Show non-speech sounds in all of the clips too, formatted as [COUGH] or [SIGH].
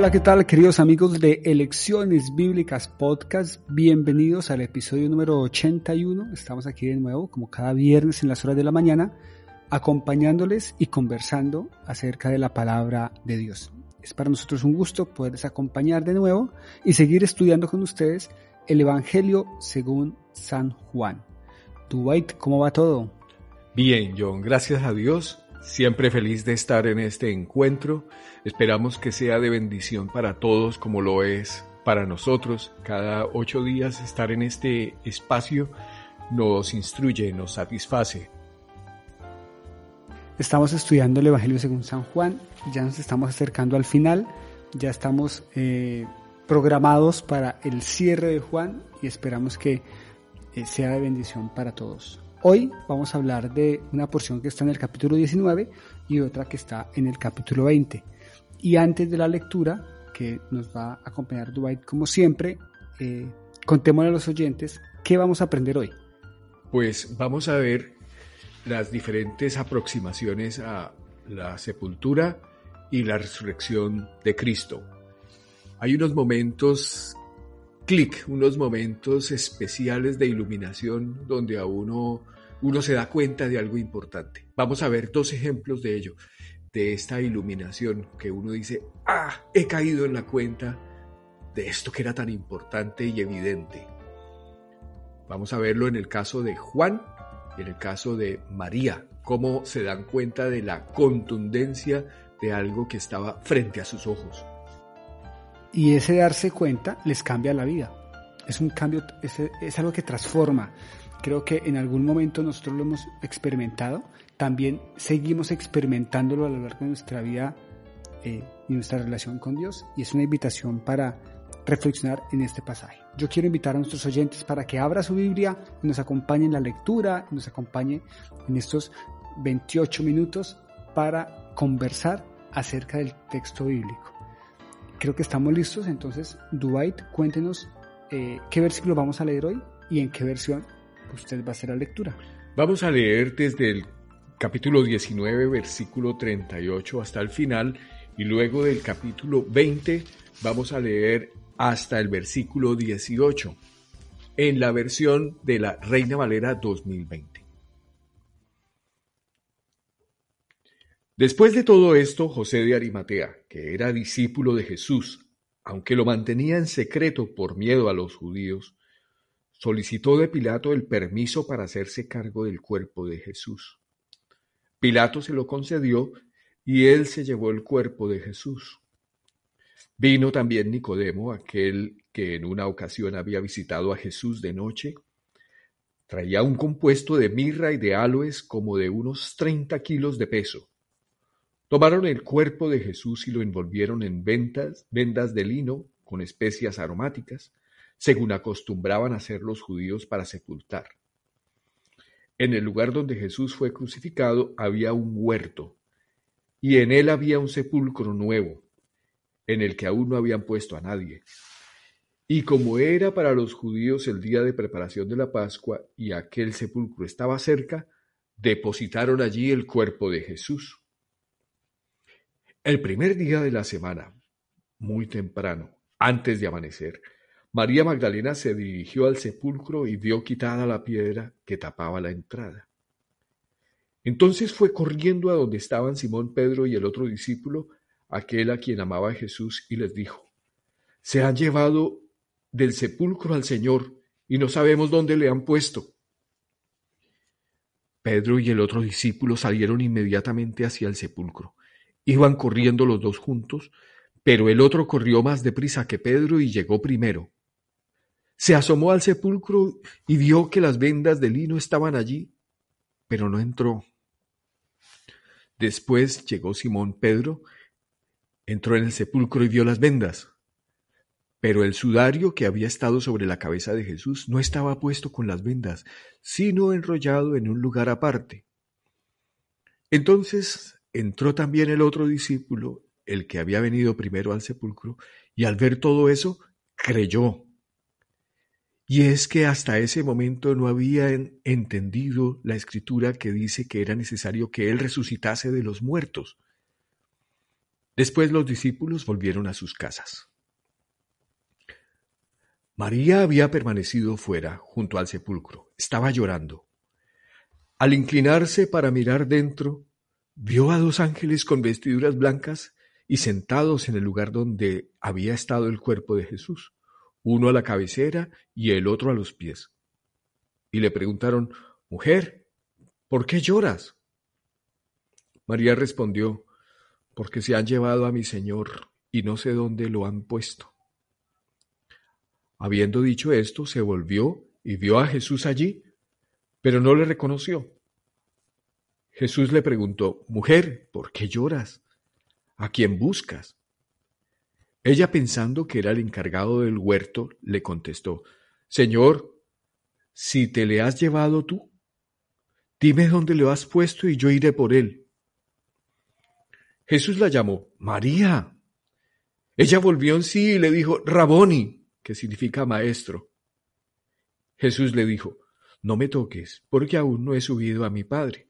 Hola, ¿qué tal queridos amigos de Elecciones Bíblicas Podcast? Bienvenidos al episodio número 81. Estamos aquí de nuevo, como cada viernes en las horas de la mañana, acompañándoles y conversando acerca de la palabra de Dios. Es para nosotros un gusto poderles acompañar de nuevo y seguir estudiando con ustedes el Evangelio según San Juan. Dwight, ¿cómo va todo? Bien, John, gracias a Dios. Siempre feliz de estar en este encuentro. Esperamos que sea de bendición para todos como lo es para nosotros. Cada ocho días estar en este espacio nos instruye, nos satisface. Estamos estudiando el Evangelio según San Juan, ya nos estamos acercando al final, ya estamos eh, programados para el cierre de Juan y esperamos que eh, sea de bendición para todos. Hoy vamos a hablar de una porción que está en el capítulo 19 y otra que está en el capítulo 20. Y antes de la lectura, que nos va a acompañar Dwight como siempre, eh, contémosle a los oyentes qué vamos a aprender hoy. Pues vamos a ver las diferentes aproximaciones a la sepultura y la resurrección de Cristo. Hay unos momentos clic, unos momentos especiales de iluminación donde a uno, uno se da cuenta de algo importante. Vamos a ver dos ejemplos de ello, de esta iluminación que uno dice, ah, he caído en la cuenta de esto que era tan importante y evidente. Vamos a verlo en el caso de Juan y en el caso de María, cómo se dan cuenta de la contundencia de algo que estaba frente a sus ojos. Y ese darse cuenta les cambia la vida. Es un cambio, es, algo que transforma. Creo que en algún momento nosotros lo hemos experimentado. También seguimos experimentándolo a lo largo de nuestra vida eh, y nuestra relación con Dios. Y es una invitación para reflexionar en este pasaje. Yo quiero invitar a nuestros oyentes para que abra su Biblia nos acompañe en la lectura, nos acompañe en estos 28 minutos para conversar acerca del texto bíblico. Creo que estamos listos, entonces, Dwight, cuéntenos eh, qué versículo vamos a leer hoy y en qué versión usted va a hacer la lectura. Vamos a leer desde el capítulo 19, versículo 38 hasta el final, y luego del capítulo 20 vamos a leer hasta el versículo 18, en la versión de la Reina Valera 2020. Después de todo esto, José de Arimatea, que era discípulo de Jesús, aunque lo mantenía en secreto por miedo a los judíos, solicitó de Pilato el permiso para hacerse cargo del cuerpo de Jesús. Pilato se lo concedió y él se llevó el cuerpo de Jesús. Vino también Nicodemo, aquel que en una ocasión había visitado a Jesús de noche. Traía un compuesto de mirra y de aloes como de unos treinta kilos de peso Tomaron el cuerpo de Jesús y lo envolvieron en vendas, vendas de lino con especias aromáticas, según acostumbraban hacer los judíos para sepultar. En el lugar donde Jesús fue crucificado había un huerto, y en él había un sepulcro nuevo, en el que aún no habían puesto a nadie. Y como era para los judíos el día de preparación de la Pascua y aquel sepulcro estaba cerca, depositaron allí el cuerpo de Jesús. El primer día de la semana, muy temprano, antes de amanecer, María Magdalena se dirigió al sepulcro y vio quitada la piedra que tapaba la entrada. Entonces fue corriendo a donde estaban Simón Pedro y el otro discípulo, aquel a quien amaba Jesús, y les dijo, Se han llevado del sepulcro al Señor y no sabemos dónde le han puesto. Pedro y el otro discípulo salieron inmediatamente hacia el sepulcro. Iban corriendo los dos juntos, pero el otro corrió más deprisa que Pedro y llegó primero. Se asomó al sepulcro y vio que las vendas de lino estaban allí, pero no entró. Después llegó Simón Pedro, entró en el sepulcro y vio las vendas, pero el sudario que había estado sobre la cabeza de Jesús no estaba puesto con las vendas, sino enrollado en un lugar aparte. Entonces Entró también el otro discípulo, el que había venido primero al sepulcro, y al ver todo eso, creyó. Y es que hasta ese momento no había entendido la escritura que dice que era necesario que Él resucitase de los muertos. Después los discípulos volvieron a sus casas. María había permanecido fuera, junto al sepulcro. Estaba llorando. Al inclinarse para mirar dentro, vio a dos ángeles con vestiduras blancas y sentados en el lugar donde había estado el cuerpo de Jesús, uno a la cabecera y el otro a los pies. Y le preguntaron, Mujer, ¿por qué lloras? María respondió, Porque se han llevado a mi Señor y no sé dónde lo han puesto. Habiendo dicho esto, se volvió y vio a Jesús allí, pero no le reconoció. Jesús le preguntó, Mujer, ¿por qué lloras? ¿A quién buscas? Ella, pensando que era el encargado del huerto, le contestó, Señor, si te le has llevado tú, dime dónde lo has puesto y yo iré por él. Jesús la llamó, María. Ella volvió en sí y le dijo, Raboni, que significa maestro. Jesús le dijo, No me toques, porque aún no he subido a mi Padre.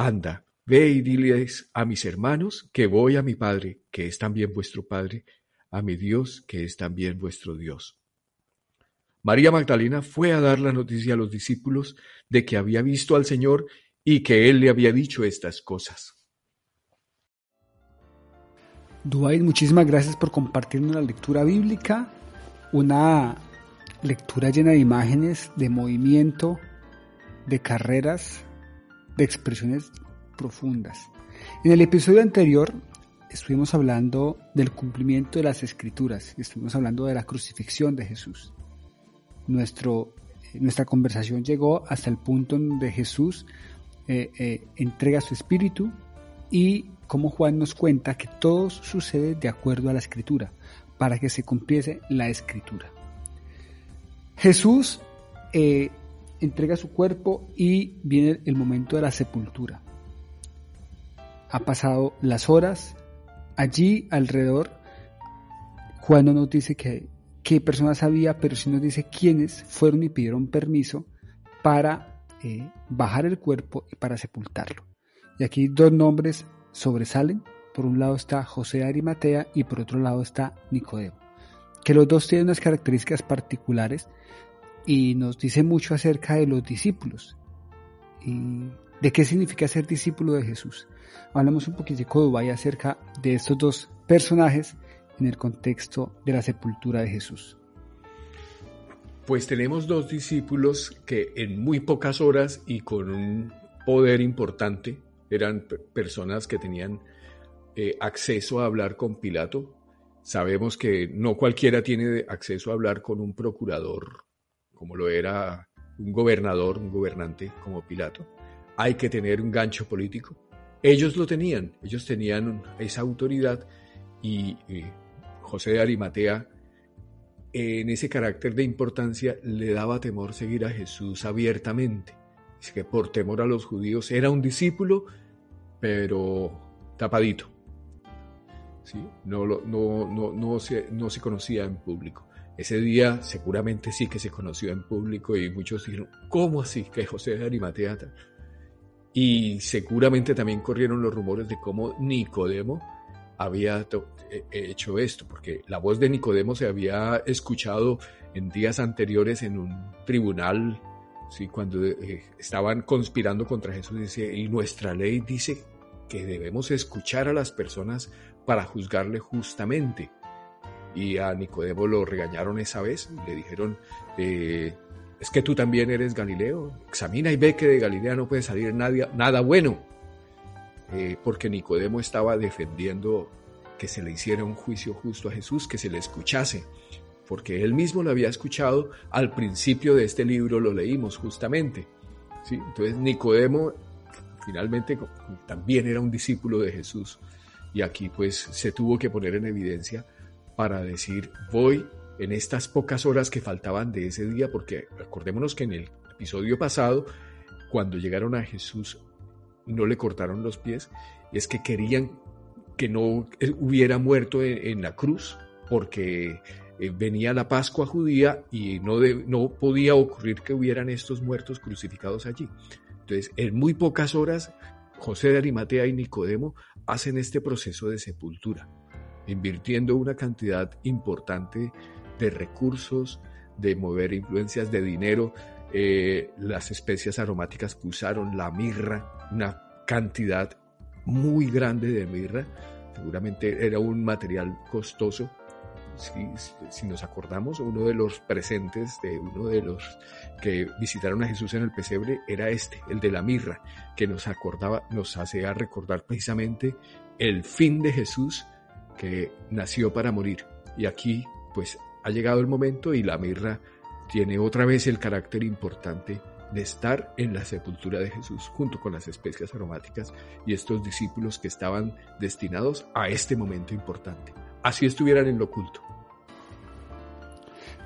Anda, ve y diles a mis hermanos que voy a mi Padre, que es también vuestro Padre, a mi Dios, que es también vuestro Dios. María Magdalena fue a dar la noticia a los discípulos de que había visto al Señor y que Él le había dicho estas cosas. Duail, muchísimas gracias por compartirnos la lectura bíblica, una lectura llena de imágenes, de movimiento, de carreras, de expresiones profundas. En el episodio anterior estuvimos hablando del cumplimiento de las escrituras, estuvimos hablando de la crucifixión de Jesús. Nuestro, eh, nuestra conversación llegó hasta el punto donde Jesús eh, eh, entrega su espíritu y como Juan nos cuenta que todo sucede de acuerdo a la escritura, para que se cumpliese la escritura. Jesús entrega su cuerpo y viene el momento de la sepultura. Ha pasado las horas, allí alrededor, Juan no nos dice que, qué personas había, pero sí nos dice quiénes fueron y pidieron permiso para eh, bajar el cuerpo y para sepultarlo. Y aquí dos nombres sobresalen. Por un lado está José Arimatea y por otro lado está Nicodemo. Que los dos tienen unas características particulares y nos dice mucho acerca de los discípulos y de qué significa ser discípulo de Jesús hablamos un poquitico de acerca de estos dos personajes en el contexto de la sepultura de Jesús. Pues tenemos dos discípulos que en muy pocas horas y con un poder importante eran personas que tenían eh, acceso a hablar con Pilato. Sabemos que no cualquiera tiene acceso a hablar con un procurador, como lo era un gobernador, un gobernante como Pilato. Hay que tener un gancho político ellos lo tenían, ellos tenían esa autoridad y José de Arimatea en ese carácter de importancia le daba temor seguir a Jesús abiertamente. Dice que por temor a los judíos era un discípulo, pero tapadito. ¿Sí? No, no, no, no, se, no se conocía en público. Ese día seguramente sí que se conoció en público y muchos dijeron, ¿cómo así que José de Arimatea y seguramente también corrieron los rumores de cómo Nicodemo había eh, hecho esto, porque la voz de Nicodemo se había escuchado en días anteriores en un tribunal, ¿sí? cuando eh, estaban conspirando contra Jesús, dice, y nuestra ley dice que debemos escuchar a las personas para juzgarle justamente. Y a Nicodemo lo regañaron esa vez, le dijeron, eh, es que tú también eres Galileo. Examina y ve que de Galilea no puede salir nada, nada bueno. Eh, porque Nicodemo estaba defendiendo que se le hiciera un juicio justo a Jesús, que se le escuchase, porque él mismo lo había escuchado al principio de este libro, lo leímos justamente. ¿sí? Entonces Nicodemo finalmente también era un discípulo de Jesús y aquí pues se tuvo que poner en evidencia para decir, voy en estas pocas horas que faltaban de ese día, porque acordémonos que en el episodio pasado, cuando llegaron a Jesús, no le cortaron los pies, es que querían que no hubiera muerto en, la cruz, porque eh, venía la Pascua judía y no, no podía ocurrir que hubieran estos muertos crucificados allí. Entonces, en muy pocas horas José de Arimatea y Nicodemo hacen este proceso de sepultura, invirtiendo una cantidad importante de recursos, de mover influencias de dinero, eh, las especias aromáticas que usaron, la mirra, una cantidad muy grande de mirra, seguramente era un material costoso. Si, nos acordamos, uno de los presentes de uno de los que visitaron a Jesús en el pesebre era este, el de la mirra, que nos acordaba, nos hacía recordar precisamente el fin de Jesús que nació para morir. Y aquí, pues, ha llegado el momento y la mirra tiene otra vez el carácter importante de estar en la sepultura de Jesús junto con las especias aromáticas y estos discípulos que estaban destinados a este momento importante. Así estuvieran en lo oculto.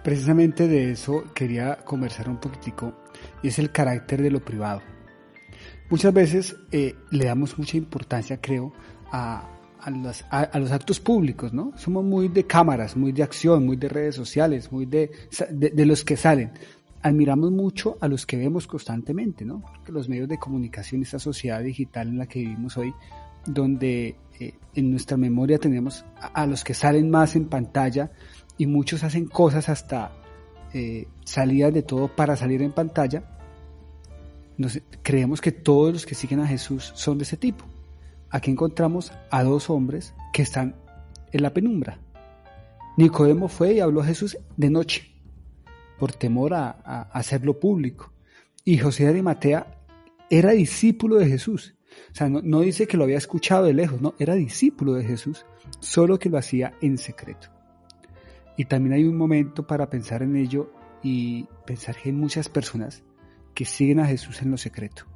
Precisamente de eso quería conversar un poquitico y es el carácter de lo privado. Muchas veces eh, le damos mucha importancia, creo, a, a, los, a, los, actos públicos, ¿no? Somos muy de cámaras, muy de acción, muy de redes sociales, muy de, de, los que salen. Admiramos mucho a los que vemos constantemente, ¿no? Porque los medios de comunicación, esta sociedad digital en la que vivimos hoy, donde eh, en nuestra memoria tenemos a, los que salen más en pantalla y muchos hacen cosas hasta eh, salidas de todo para salir en pantalla, creemos que todos los que siguen a Jesús son de ese tipo. Aquí encontramos a dos hombres que están en la penumbra. Nicodemo fue y habló a Jesús de noche, por temor a, hacerlo público. Y José de Arimatea era discípulo de Jesús. O sea, no, dice que lo había escuchado de lejos, no, era discípulo de Jesús, solo que lo hacía en secreto. Y también hay un momento para pensar en ello y pensar que hay muchas personas que siguen a Jesús en lo secreto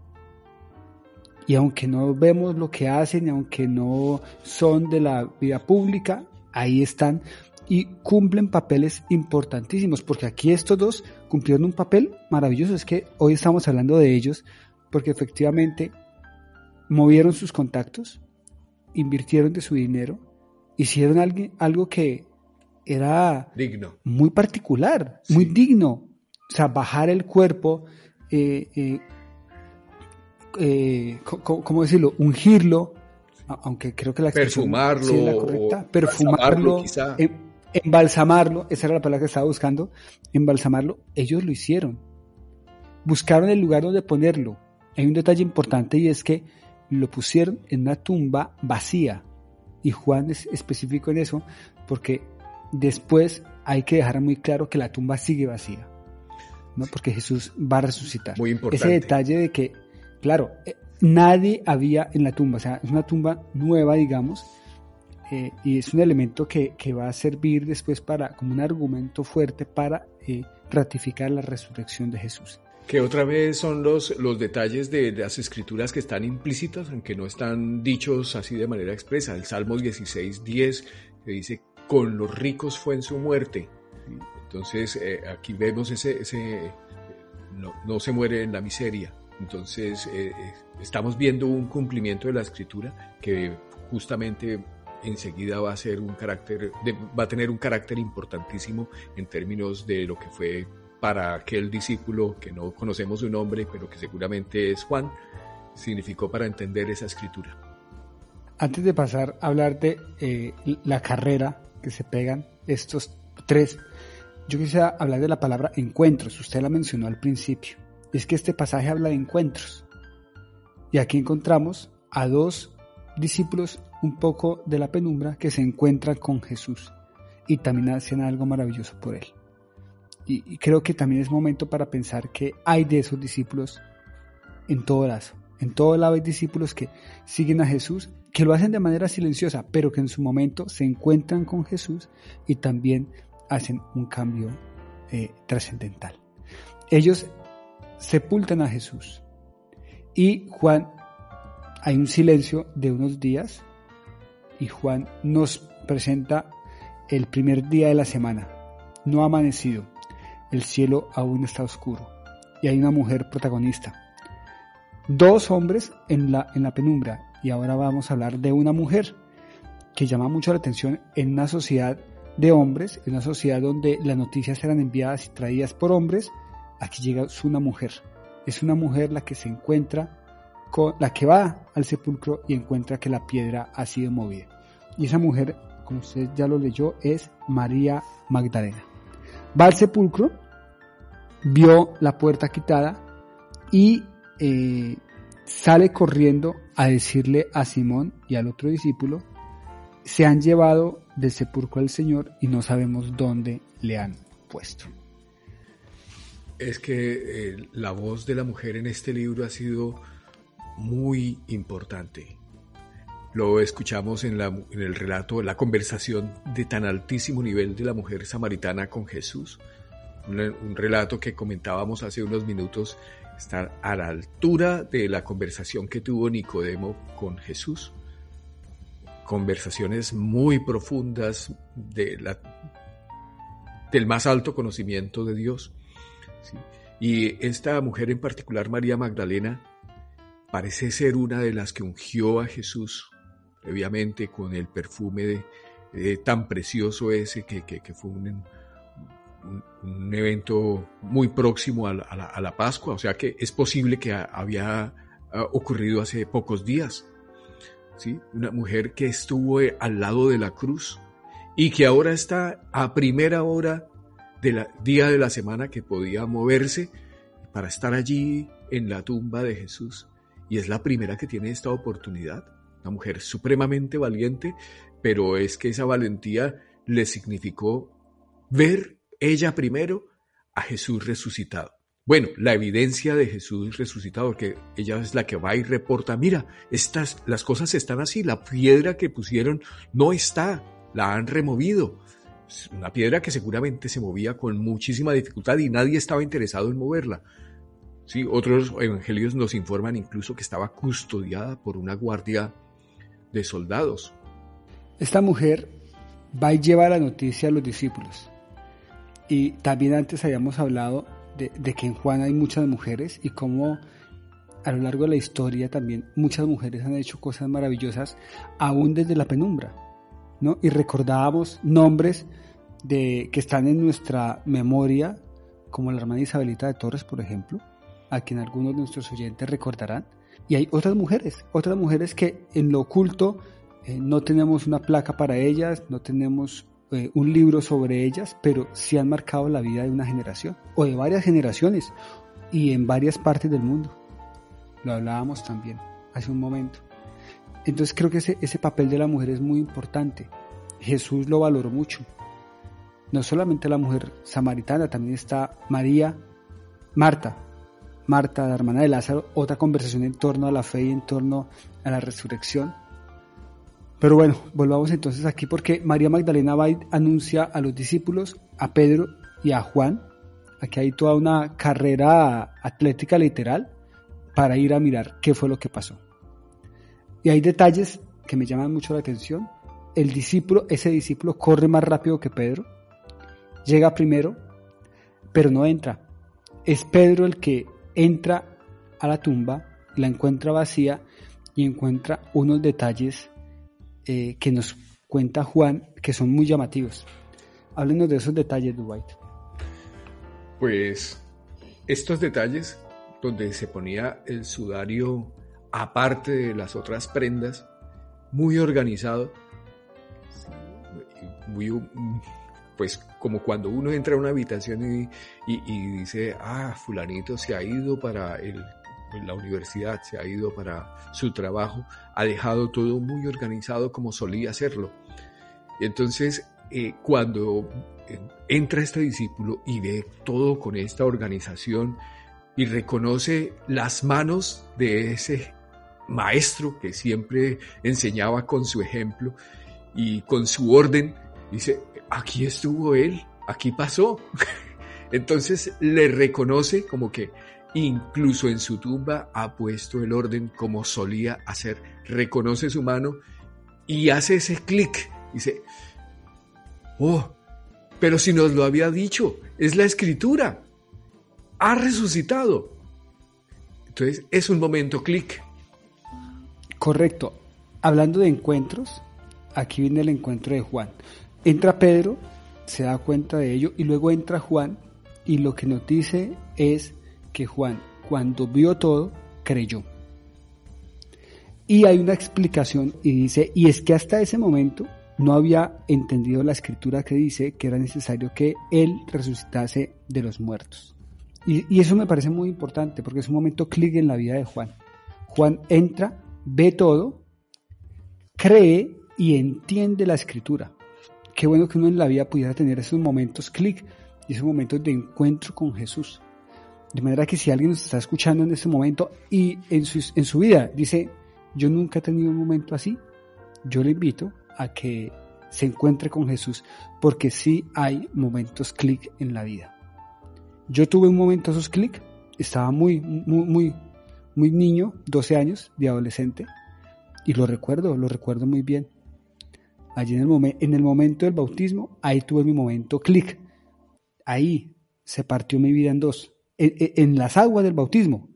y aunque no vemos lo que hacen, aunque no son de la vida pública, ahí están y cumplen papeles importantísimos, porque aquí estos dos cumplieron un papel maravilloso, es que hoy estamos hablando de ellos, porque efectivamente movieron sus contactos, invirtieron de su dinero, hicieron algo, que era digno. muy particular, muy digno, o sea, bajar el cuerpo, eh, eh, eh, ¿cómo decirlo? Ungirlo, aunque creo que la perfumarlo, es la correcta, perfumarlo, em, embalsamarlo, esa era la palabra que estaba buscando, embalsamarlo, ellos lo hicieron. Buscaron el lugar donde ponerlo. Hay un detalle importante y es que lo pusieron en una tumba vacía. Y Juan es específico en eso porque después hay que dejar muy claro que la tumba sigue vacía. ¿no? Porque Jesús va a resucitar. Muy importante. Ese detalle de que Claro, eh, nadie había en la tumba, o sea, es una tumba nueva, digamos, eh, y es un elemento que, va a servir después para, como un argumento fuerte para eh, ratificar la resurrección de Jesús. Que otra vez son los, los detalles de, las escrituras que están implícitos, aunque no están dichos así de manera expresa. El Salmo 16, 10, que dice, con los ricos fue en su muerte. Entonces, aquí vemos ese, ese no, no se muere en la miseria, entonces, eh, eh, estamos viendo un cumplimiento de la escritura que justamente enseguida va a ser un carácter, va a tener un carácter importantísimo en términos de lo que fue para aquel discípulo que no conocemos su nombre, pero que seguramente es Juan, significó para entender esa escritura. Antes de pasar a hablar de eh, la carrera que se pegan estos tres, yo quisiera hablar de la palabra encuentros. Usted la mencionó al principio es que este pasaje habla de encuentros. Y aquí encontramos a dos discípulos un poco de la penumbra que se encuentran con Jesús y también hacen algo maravilloso por él. Y, creo que también es momento para pensar que hay de esos discípulos en todo lado. En todo lado hay discípulos que siguen a Jesús, que lo hacen de manera silenciosa, pero que en su momento se encuentran con Jesús y también hacen un cambio eh, trascendental. Ellos sepultan a Jesús. Y Juan, hay un silencio de unos días y Juan nos presenta el primer día de la semana. No ha amanecido, el cielo aún está oscuro y hay una mujer protagonista. Dos hombres en la, en la penumbra y ahora vamos a hablar de una mujer que llama mucho la atención en una sociedad de hombres, en una sociedad donde las noticias eran enviadas y traídas por hombres, aquí llega una mujer. Es una mujer la que se encuentra con la que va al sepulcro y encuentra que la piedra ha sido movida. Y esa mujer, como usted ya lo leyó, es María Magdalena. Va al sepulcro, vio la puerta quitada y eh, sale corriendo a decirle a Simón y al otro discípulo, se han llevado del sepulcro al Señor y no sabemos dónde le han puesto. Es que eh, la voz de la mujer en este libro ha sido muy importante. Lo escuchamos en, la, el relato, la conversación de tan altísimo nivel de la mujer samaritana con Jesús. Un, relato que comentábamos hace unos minutos está a la altura de la conversación que tuvo Nicodemo con Jesús. Conversaciones muy profundas del más alto conocimiento de Dios. Y esta mujer en particular, María Magdalena, parece ser una de las que ungió a Jesús previamente con el perfume de, tan precioso ese que, que, fue un, un, evento muy próximo a la, a la, Pascua, o sea que es posible que había ocurrido hace pocos días. ¿sí? Una mujer que estuvo al lado de la cruz y que ahora está a primera hora del día de la semana que podía moverse para estar allí en la tumba de Jesús. Y es la primera que tiene esta oportunidad. Una mujer supremamente valiente, pero es que esa valentía le significó ver ella primero a Jesús resucitado. Bueno, la evidencia de Jesús resucitado, porque ella es la que va y reporta, mira, estas, las cosas están así, la piedra que pusieron no está, la han removido. Una piedra que seguramente se movía con muchísima dificultad y nadie estaba interesado en moverla. Sí, otros evangelios nos informan incluso que estaba custodiada por una guardia de soldados. Esta mujer va y lleva la noticia a los discípulos. Y también antes habíamos hablado de, de, que en Juan hay muchas mujeres y cómo a lo largo de la historia también muchas mujeres han hecho cosas maravillosas aún desde la penumbra. ¿No? Y recordábamos nombres de, que están en nuestra memoria, como la hermana Isabelita de Torres, por ejemplo, a quien algunos de nuestros oyentes recordarán. Y hay otras mujeres, otras mujeres que en lo oculto eh, no tenemos una placa para ellas, no tenemos eh, un libro sobre ellas, pero sí han marcado la vida de una generación o de varias generaciones y en varias partes del mundo. Lo hablábamos también hace un momento. Entonces creo que ese, ese papel de la mujer es muy importante. Jesús lo valoró mucho. No solamente la mujer samaritana, también está María, Marta, Marta, la hermana de Lázaro, otra conversación en torno a la fe y en torno a la resurrección. Pero bueno, volvamos entonces aquí porque María Magdalena va y anuncia a los discípulos, a Pedro y a Juan. Aquí hay toda una carrera atlética literal para ir a mirar qué fue lo que pasó. Y hay detalles que me llaman mucho la atención. El discípulo, ese discípulo corre más rápido que Pedro, llega primero, pero no entra. Es Pedro el que entra a la tumba, la encuentra vacía y encuentra unos detalles eh, que nos cuenta Juan que son muy llamativos. Háblenos de esos detalles, Dwight. Pues estos detalles donde se ponía el sudario aparte de las otras prendas, muy organizado, muy pues como cuando uno entra a una habitación y, dice, ah, fulanito se ha ido para el, la universidad, se ha ido para su trabajo, ha dejado todo muy organizado como solía hacerlo. Y entonces, eh, cuando eh, entra este discípulo y ve todo con esta organización y reconoce las manos de ese maestro que siempre enseñaba con su ejemplo y con su orden, dice, aquí estuvo él, aquí pasó. [LAUGHS] Entonces le reconoce como que incluso en su tumba ha puesto el orden como solía hacer. Reconoce su mano y hace ese clic. Dice, oh, pero si nos lo había dicho, es la escritura. Ha resucitado. Entonces es un momento clic. Correcto. Hablando de encuentros, aquí viene el encuentro de Juan. Entra Pedro, se da cuenta de ello y luego entra Juan y lo que nos dice es que Juan cuando vio todo creyó. Y hay una explicación y dice, y es que hasta ese momento no había entendido la escritura que dice que era necesario que Él resucitase de los muertos. Y, eso me parece muy importante porque es un momento clic en la vida de Juan. Juan entra, ve todo, cree y entiende la escritura. Qué bueno que uno en la vida pudiera tener esos momentos clic y esos momentos de encuentro con Jesús. De manera que si alguien nos está escuchando en este momento y en su, en su vida dice, yo nunca he tenido un momento así, yo le invito a que se encuentre con Jesús, porque sí hay momentos clic en la vida. Yo tuve un momento esos clic, estaba muy, muy, muy, muy niño, 12 años, de adolescente, y lo recuerdo, lo recuerdo muy bien. Allí en el, en el momento del bautismo, ahí tuve mi momento clic. Ahí se partió mi vida en dos. En, las aguas del bautismo.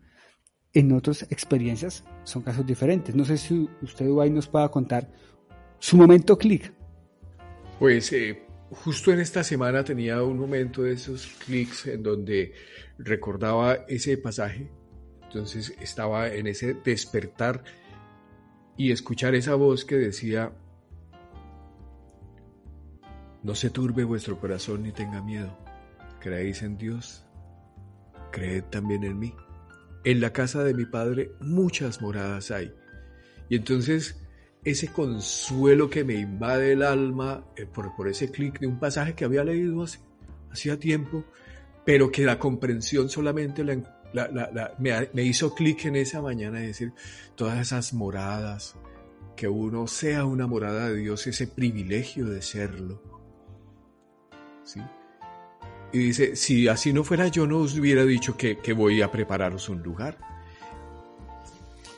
En otras experiencias son casos diferentes. No sé si usted ahí nos pueda contar su momento clic. Pues eh, justo en esta semana tenía un momento de esos clics en donde recordaba ese pasaje. Entonces estaba en ese despertar y escuchar esa voz que decía, no se turbe vuestro corazón ni tenga miedo. Creéis en Dios, creed también en mí. En la casa de mi Padre muchas moradas hay. Y entonces ese consuelo que me invade el alma eh, por, por, ese clic de un pasaje que había leído hace, hacía tiempo, pero que la comprensión solamente me, me, hizo clic en esa mañana de decir todas esas moradas, que uno sea una morada de Dios, ese privilegio de serlo. ¿Sí? Y dice, si así no fuera yo no os hubiera dicho que, que voy a prepararos un lugar.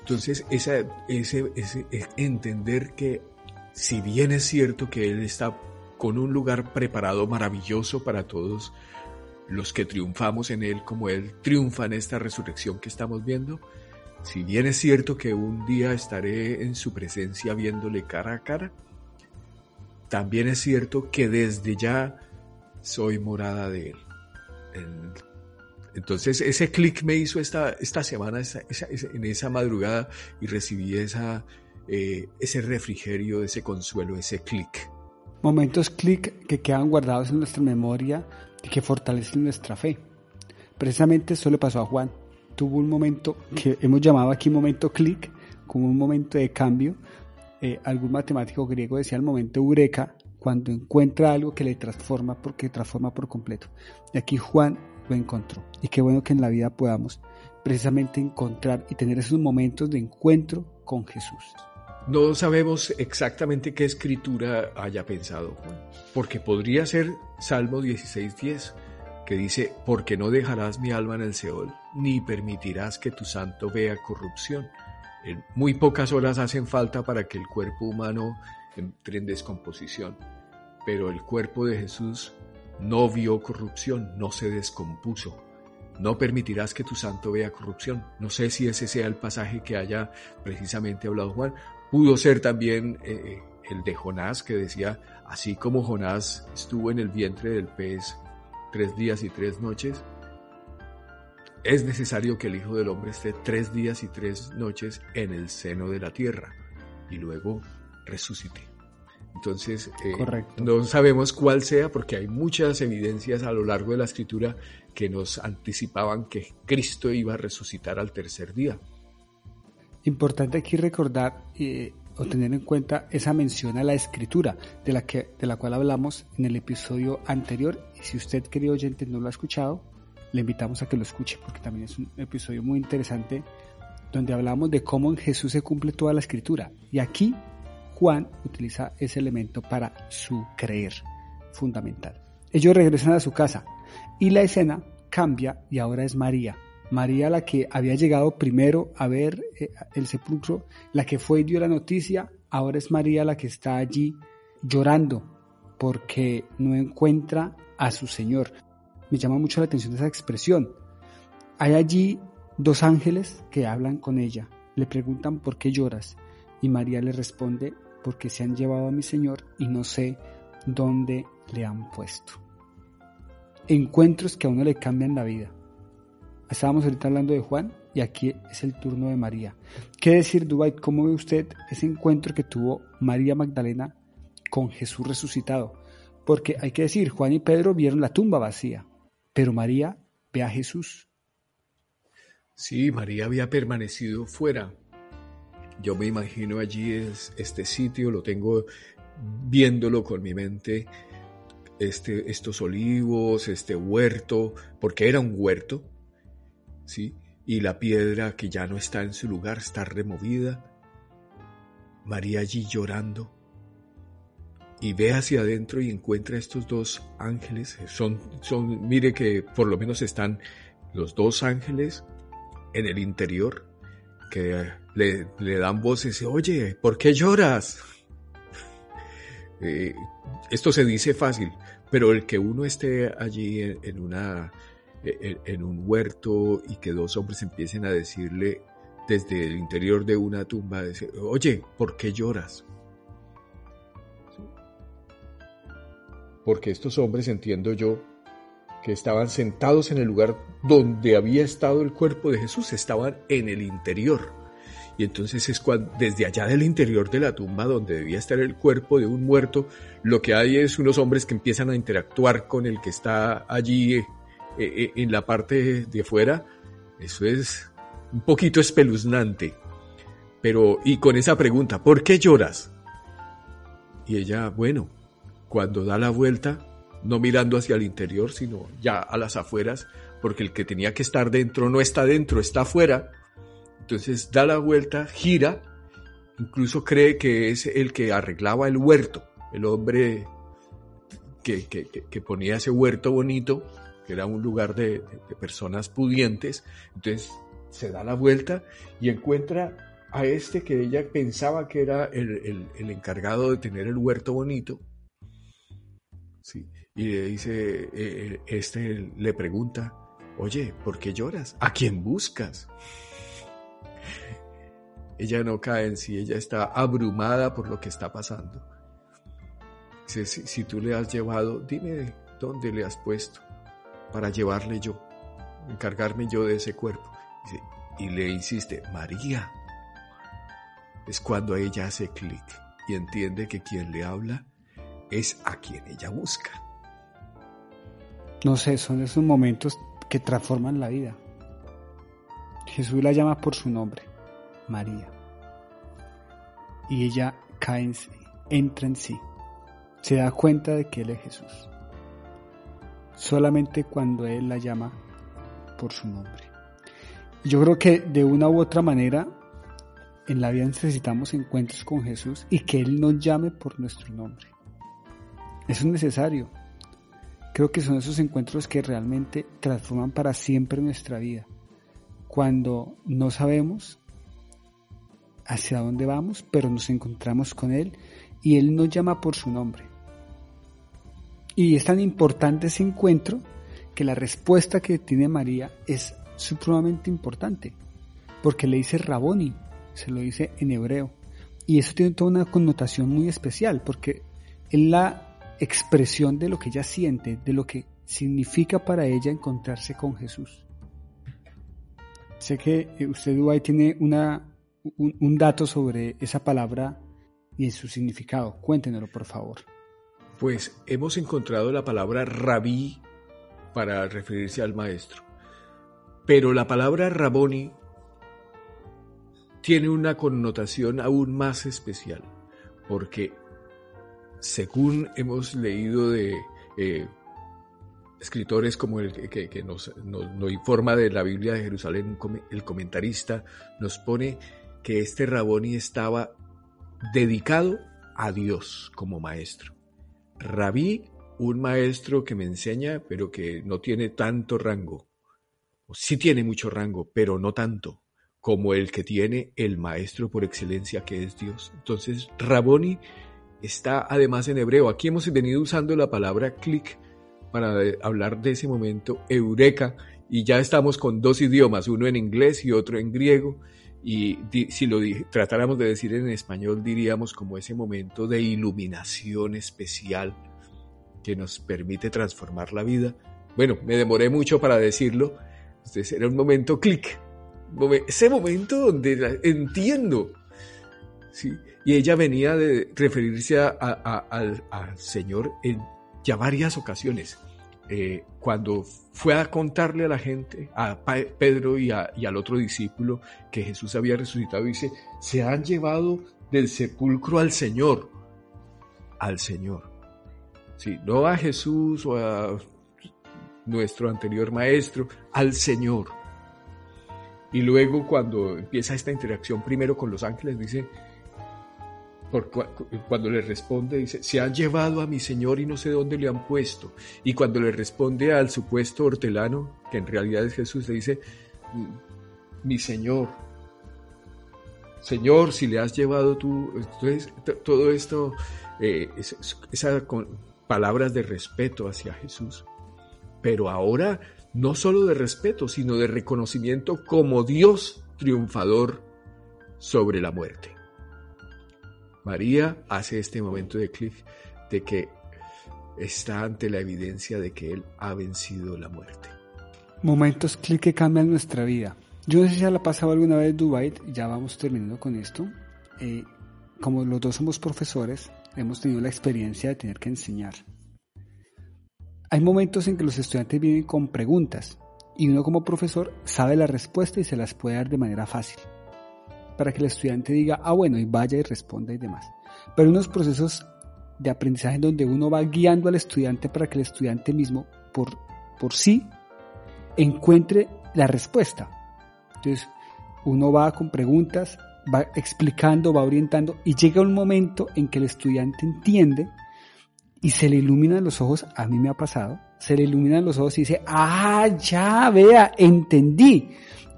Entonces, esa, ese, ese, entender que si bien es cierto que Él está con un lugar preparado maravilloso para todos los que triunfamos en Él, como Él triunfa en esta resurrección que estamos viendo, si bien es cierto que un día estaré en su presencia viéndole cara a cara, también es cierto que desde ya soy morada de Él. Entonces ese clic me hizo esta, esta semana, en esa madrugada, y recibí esa, eh, ese refrigerio, ese consuelo, ese clic. Momentos clic que quedan guardados en nuestra memoria y que fortalecen nuestra fe. Precisamente eso le pasó a Juan. Tuvo un momento que hemos llamado aquí momento clic, como un momento de cambio. Eh, algún matemático griego decía el momento eureka, cuando encuentra algo que le transforma porque transforma por completo. Y aquí Juan lo encontró. Y qué bueno que en la vida podamos precisamente encontrar y tener esos momentos de encuentro con Jesús. No sabemos exactamente qué escritura haya pensado Juan, porque podría ser Salmo 16.10, que dice, porque no dejarás mi alma en el Seol, ni permitirás que tu santo vea corrupción. Muy pocas horas hacen falta para que el cuerpo humano entre en descomposición, pero el cuerpo de Jesús no vio corrupción, no se descompuso. No permitirás que tu santo vea corrupción. No sé si ese sea el pasaje que haya precisamente hablado Juan. Pudo ser también eh, el de Jonás que decía, así como Jonás estuvo en el vientre del pez tres días y tres noches, es necesario que el Hijo del Hombre esté tres días y tres noches en el seno de la tierra y luego resucite. Entonces, eh, no sabemos cuál sea porque hay muchas evidencias a lo largo de la escritura que nos anticipaban que Cristo iba a resucitar al tercer día. Importante aquí recordar eh, o tener en cuenta esa mención a la escritura de la, que, de la cual hablamos en el episodio anterior. Y si usted, querido oyente, no lo ha escuchado, le invitamos a que lo escuche porque también es un episodio muy interesante donde hablamos de cómo en Jesús se cumple toda la escritura. Y aquí Juan utiliza ese elemento para su creer fundamental. Ellos regresan a su casa y la escena cambia y ahora es María. María la que había llegado primero a ver eh, el sepulcro, la que fue y dio la noticia, ahora es María la que está allí llorando porque no encuentra a su Señor. Me llama mucho la atención esa expresión. Hay allí dos ángeles que hablan con ella, le preguntan por qué lloras y María le responde porque se han llevado a mi Señor y no sé dónde le han puesto. Encuentros que a uno le cambian la vida. Estábamos ahorita hablando de Juan y aquí es el turno de María. ¿Qué decir, Dubai? ¿Cómo ve usted ese encuentro que tuvo María Magdalena con Jesús resucitado? Porque hay que decir, Juan y Pedro vieron la tumba vacía, pero María ve a Jesús. Sí, María había permanecido fuera. Yo me imagino allí es, este sitio, lo tengo viéndolo con mi mente, este, estos olivos, este huerto, porque era un huerto, Y la piedra que ya no está en su lugar está removida. María allí llorando. Y ve hacia adentro y encuentra estos dos ángeles. Son, son, mire que por lo menos están los dos ángeles en el interior que le, le dan voces. Oye, ¿por qué lloras? [LAUGHS] Eh, esto se dice fácil, pero el que uno esté allí en, una, en, un huerto y que dos hombres empiecen a decirle desde el interior de una tumba, oye, ¿por qué lloras? Porque estos hombres, entiendo yo, que estaban sentados en el lugar donde había estado el cuerpo de Jesús, estaban en el interior y entonces es cuando, desde allá del interior de la tumba donde debía estar el cuerpo de un muerto, lo que hay es unos hombres que empiezan a interactuar con el que está allí eh, eh, en la parte de afuera. Eso es un poquito espeluznante. Pero, y con esa pregunta, ¿por qué lloras? Y ella, bueno, cuando da la vuelta, no mirando hacia el interior, sino ya a las afueras, porque el que tenía que estar dentro no está dentro, está afuera, entonces da la vuelta, gira, incluso cree que es el que arreglaba el huerto, el hombre que, ponía ese huerto bonito, era un lugar de, personas pudientes. Entonces se da la vuelta y encuentra a este que ella pensaba que era el, encargado de tener el huerto bonito. Sí. Y le dice, eh, este le pregunta, oye, ¿por qué lloras? ¿A quién buscas? ella no cae en sí, ella está abrumada por lo que está pasando. Si, tú le has llevado, dime dónde le has puesto para llevarle yo, encargarme yo de ese cuerpo. Y le insiste, María. Es cuando ella hace clic y entiende que quien le habla es a quien ella busca. No sé, son esos momentos que transforman la vida. Jesús la llama por su nombre. María. Y ella cae en sí, entra en sí, se da cuenta de que Él es Jesús. Solamente cuando Él la llama por su nombre. Yo creo que de una u otra manera en la vida necesitamos encuentros con Jesús y que Él nos llame por nuestro nombre. Eso es necesario. Creo que son esos encuentros que realmente transforman para siempre nuestra vida. Cuando no sabemos hacia dónde vamos, pero nos encontramos con Él y Él nos llama por su nombre. Y es tan importante ese encuentro que la respuesta que tiene María es supremamente importante, porque le dice Raboni, se lo dice en hebreo, y eso tiene toda una connotación muy especial, porque es la expresión de lo que ella siente, de lo que significa para ella encontrarse con Jesús. Sé que usted, Dubai, tiene una un, dato sobre esa palabra y su significado. Cuéntenoslo, por favor. Pues hemos encontrado la palabra rabí para referirse al maestro. Pero la palabra raboni tiene una connotación aún más especial, porque según hemos leído de eh, escritores como el que, nos, nos, informa de la Biblia de Jerusalén, el comentarista, nos pone que este Raboni estaba dedicado a Dios como maestro. Rabí, un maestro que me enseña, pero que no tiene tanto rango. Sí tiene mucho rango, pero no tanto como el que tiene el maestro por excelencia que es Dios. Entonces, Raboni está además en hebreo. Aquí hemos venido usando la palabra clic para hablar de ese momento, eureka, y ya estamos con dos idiomas, uno en inglés y otro en griego, y si lo tratáramos de decir en español, diríamos como ese momento de iluminación especial que nos permite transformar la vida. Bueno, me demoré mucho para decirlo. Entonces era un momento clic ese momento donde entiendo. ¿sí? Y ella venía de referirse al, Señor en ya varias ocasiones. Eh, cuando fue a contarle a la gente, a Pedro y, y, al otro discípulo, que Jesús había resucitado, dice, se han llevado del sepulcro al Señor, al Señor. Sí, no a Jesús o a nuestro anterior maestro, al Señor. Y luego cuando empieza esta interacción primero con los ángeles, dice, cuando le responde, dice, se han llevado a mi Señor y no sé dónde le han puesto. Y cuando le responde al supuesto hortelano, que en realidad es Jesús, le dice, mi Señor, Señor, si le has llevado tú, entonces todo esto, eh, esas palabras de respeto hacia Jesús. Pero ahora no solo de respeto, sino de reconocimiento como Dios triunfador sobre la muerte. María hace este momento de clic de que está ante la evidencia de que Él ha vencido la muerte. Momentos clic que cambian nuestra vida. Yo no sé si ya la pasado alguna vez Dubai, ya vamos terminando con esto. Eh, como los dos somos profesores, hemos tenido la experiencia de tener que enseñar. Hay momentos en que los estudiantes vienen con preguntas y uno como profesor sabe la respuesta y se las puede dar de manera fácil para que el estudiante diga, ah bueno, y vaya y responda y demás. Pero unos procesos de aprendizaje en donde uno va guiando al estudiante para que el estudiante mismo por, por sí encuentre la respuesta. Entonces, uno va con preguntas, va explicando, va orientando y llega un momento en que el estudiante entiende y se le iluminan los ojos, a mí me ha pasado, se le iluminan los ojos y dice, ah, ya, vea, entendí.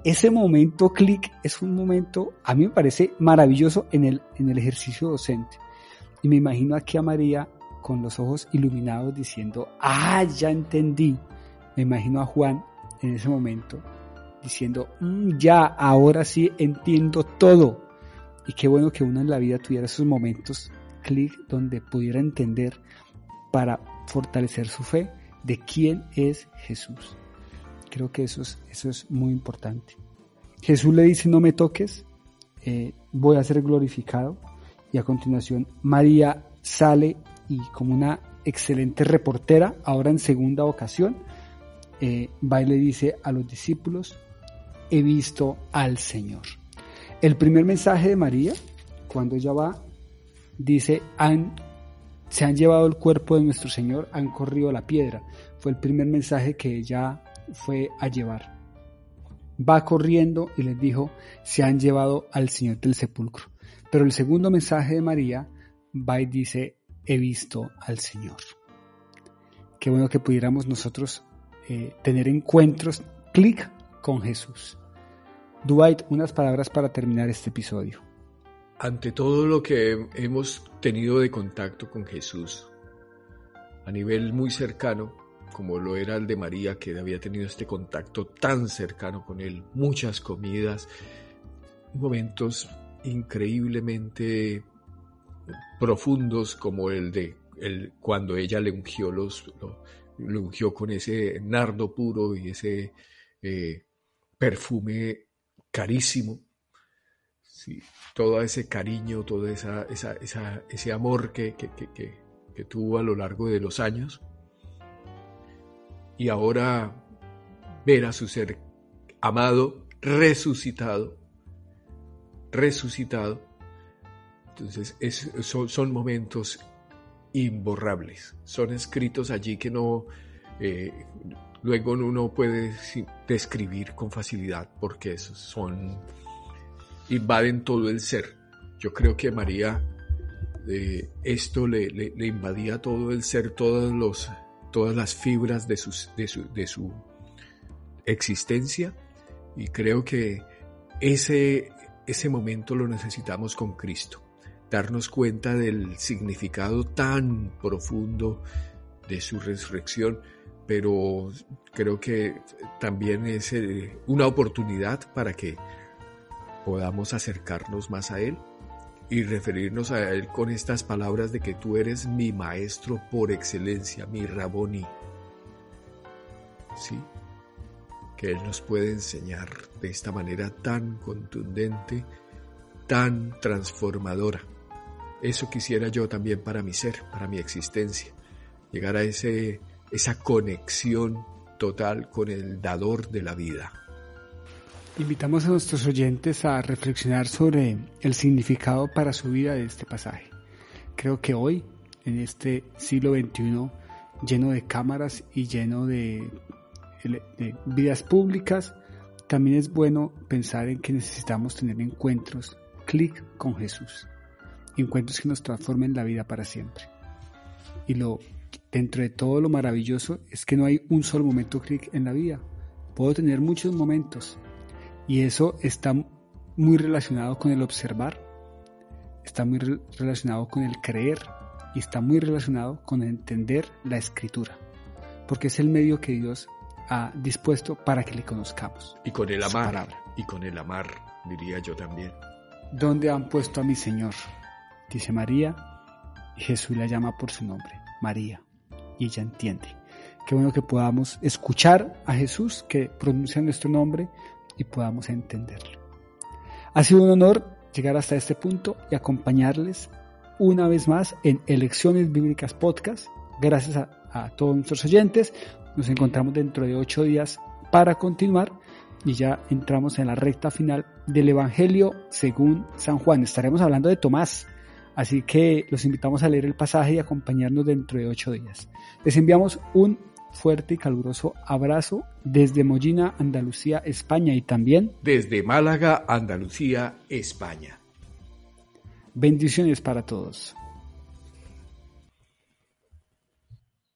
Ese momento clic es un momento, a mí me parece maravilloso en el, en el ejercicio docente. Y me imagino aquí a María con los ojos iluminados diciendo, ah, ya entendí. Me imagino a Juan en ese momento diciendo, mm, ya, ahora sí entiendo todo. Y qué bueno que uno en la vida tuviera esos momentos clic donde pudiera entender para fortalecer su fe de quién es Jesús. Creo que eso es, eso es muy importante. Jesús le dice, no me toques, eh, voy a ser glorificado. Y a continuación, María sale y como una excelente reportera, ahora en segunda ocasión, eh, va y le dice a los discípulos, he visto al Señor. El primer mensaje de María, cuando ella va, dice, han se han llevado el cuerpo de nuestro Señor, han corrido la piedra. Fue el primer mensaje que ella fue a llevar. Va corriendo y les dijo, se han llevado al Señor del sepulcro. Pero el segundo mensaje de María va y dice, he visto al Señor. Qué bueno que pudiéramos nosotros eh, tener encuentros, clic con Jesús. Dwight, unas palabras para terminar este episodio ante todo lo que hemos tenido de contacto con Jesús, a nivel muy cercano, como lo era el de María, que había tenido este contacto tan cercano con Él, muchas comidas, momentos increíblemente profundos como el de el, cuando ella le ungió los le ungió con ese nardo puro y ese eh, perfume carísimo sí, todo ese cariño, todo esa, ese amor que, que, tuvo a lo largo de los años. Y ahora ver a su ser amado, resucitado, resucitado. Entonces son, momentos imborrables, son escritos allí que no, eh, luego uno puede describir con facilidad porque esos son invaden todo el ser. Yo creo que María eh, esto le, invadía todo el ser, todos los, todas las fibras de, de, su, de su existencia y creo que ese, ese momento lo necesitamos con Cristo, darnos cuenta del significado tan profundo de su resurrección, pero creo que también es eh, una oportunidad para que podamos acercarnos más a Él y referirnos a Él con estas palabras de que tú eres mi maestro por excelencia, mi Raboni. ¿Sí? que Él nos puede enseñar de esta manera tan contundente, tan transformadora. Eso quisiera yo también para mi ser, para mi existencia, llegar a ese, esa conexión total con el dador de la vida. Invitamos a nuestros oyentes a reflexionar sobre el significado para su vida de este pasaje. Creo que hoy, en este siglo XXI, lleno de cámaras y lleno de, de vidas públicas, también es bueno pensar en que necesitamos tener encuentros, clic con Jesús, encuentros que nos transformen la vida para siempre. Y lo dentro de todo lo maravilloso es que no hay un solo momento clic en la vida. Puedo tener muchos momentos, y eso está muy relacionado con el observar, está muy relacionado con el creer y está muy relacionado con entender la escritura, porque es el medio que Dios ha dispuesto para que le conozcamos. Y con el amar, y con el amar, diría yo también. ¿Dónde han puesto a mi Señor? Dice María, y Jesús la llama por su nombre, María, y ella entiende. Qué bueno que podamos escuchar a Jesús que pronuncia nuestro nombre y podamos entenderlo. Ha sido un honor llegar hasta este punto y acompañarles una vez más en Elecciones Bíblicas Podcast. Gracias a, todos nuestros oyentes. Nos encontramos dentro de ocho días para continuar y ya entramos en la recta final del Evangelio según San Juan. Estaremos hablando de Tomás. Así que los invitamos a leer el pasaje y acompañarnos dentro de ocho días. Les enviamos un fuerte y caluroso abrazo desde Mollina, Andalucía, España y también desde Málaga, Andalucía, España. Bendiciones para todos.